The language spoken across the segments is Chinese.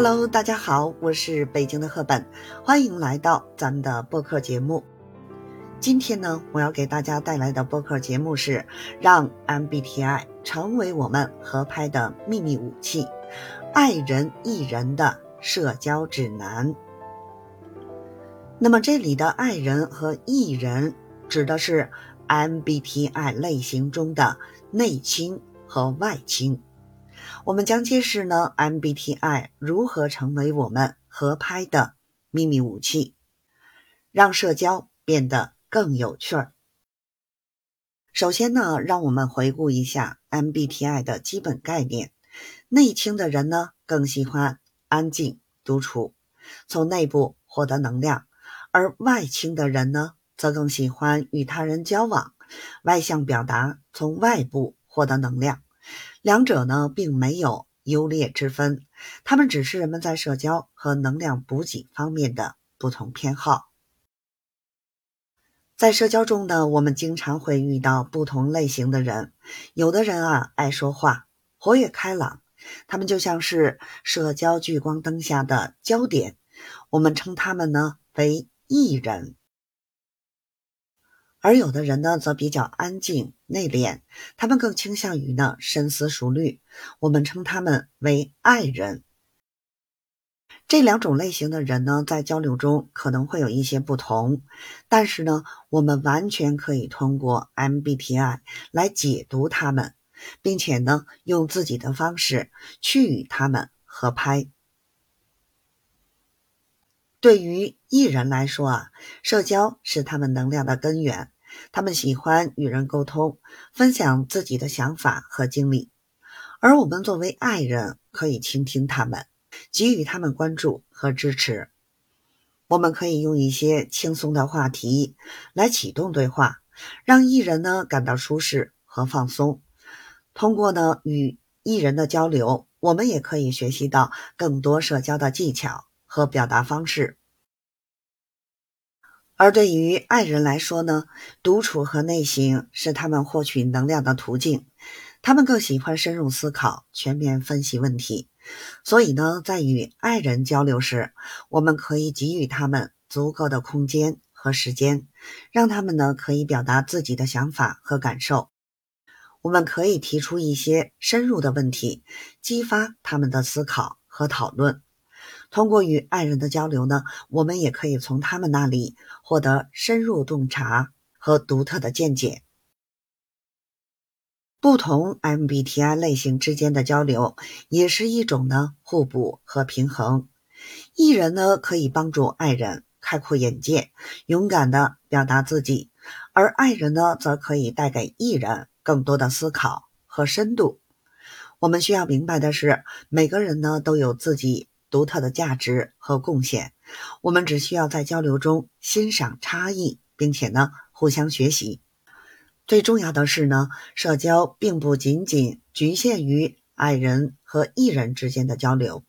Hello，大家好，我是北京的赫本，欢迎来到咱们的播客节目。今天呢，我要给大家带来的播客节目是让 MBTI 成为我们合拍的秘密武器——爱人艺人的社交指南。那么这里的爱人和艺人指的是 MBTI 类型中的内倾和外倾。我们将揭示呢 MBTI 如何成为我们合拍的秘密武器，让社交变得更有趣儿。首先呢，让我们回顾一下 MBTI 的基本概念。内倾的人呢，更喜欢安静独处，从内部获得能量；而外倾的人呢，则更喜欢与他人交往，外向表达，从外部获得能量。两者呢，并没有优劣之分，他们只是人们在社交和能量补给方面的不同偏好。在社交中呢，我们经常会遇到不同类型的人，有的人啊爱说话，活跃开朗，他们就像是社交聚光灯下的焦点，我们称他们呢为艺人。而有的人呢，则比较安静内敛，他们更倾向于呢深思熟虑，我们称他们为爱人。这两种类型的人呢，在交流中可能会有一些不同，但是呢，我们完全可以通过 MBTI 来解读他们，并且呢，用自己的方式去与他们合拍。对于艺人来说啊，社交是他们能量的根源。他们喜欢与人沟通，分享自己的想法和经历。而我们作为爱人，可以倾听他们，给予他们关注和支持。我们可以用一些轻松的话题来启动对话，让艺人呢感到舒适和放松。通过呢与艺人的交流，我们也可以学习到更多社交的技巧。和表达方式，而对于爱人来说呢，独处和内省是他们获取能量的途径。他们更喜欢深入思考、全面分析问题。所以呢，在与爱人交流时，我们可以给予他们足够的空间和时间，让他们呢可以表达自己的想法和感受。我们可以提出一些深入的问题，激发他们的思考和讨论。通过与爱人的交流呢，我们也可以从他们那里获得深入洞察和独特的见解。不同 MBTI 类型之间的交流也是一种呢互补和平衡。艺人呢可以帮助爱人开阔眼界，勇敢的表达自己，而爱人呢则可以带给艺人更多的思考和深度。我们需要明白的是，每个人呢都有自己。独特的价值和贡献，我们只需要在交流中欣赏差异，并且呢互相学习。最重要的是呢，社交并不仅仅局限于爱人和艺人之间的交流。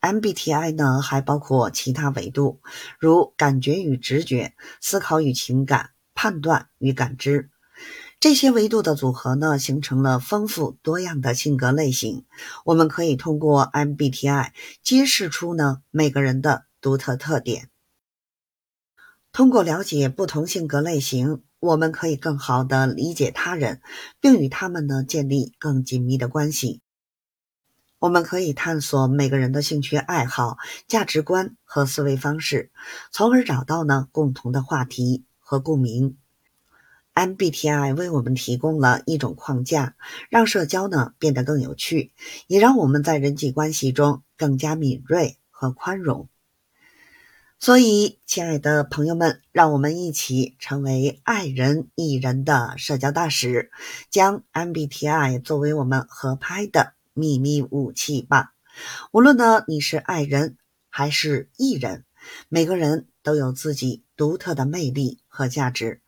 MBTI 呢还包括其他维度，如感觉与直觉、思考与情感、判断与感知。这些维度的组合呢，形成了丰富多样的性格类型。我们可以通过 MBTI 揭示出呢每个人的独特特点。通过了解不同性格类型，我们可以更好的理解他人，并与他们呢建立更紧密的关系。我们可以探索每个人的兴趣爱好、价值观和思维方式，从而找到呢共同的话题和共鸣。MBTI 为我们提供了一种框架，让社交呢变得更有趣，也让我们在人际关系中更加敏锐和宽容。所以，亲爱的朋友们，让我们一起成为爱人艺人的社交大使，将 MBTI 作为我们合拍的秘密武器吧。无论呢你是爱人还是艺人，每个人都有自己独特的魅力和价值。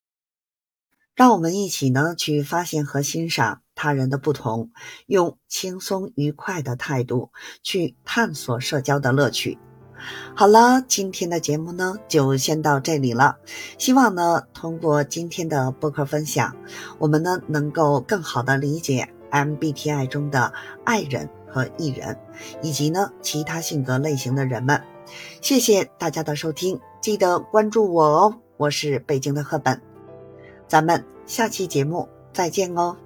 让我们一起呢去发现和欣赏他人的不同，用轻松愉快的态度去探索社交的乐趣。好了，今天的节目呢就先到这里了。希望呢通过今天的播客分享，我们呢能够更好的理解 MBTI 中的爱人和艺人，以及呢其他性格类型的人们。谢谢大家的收听，记得关注我哦，我是北京的赫本，咱们下期节目再见哦。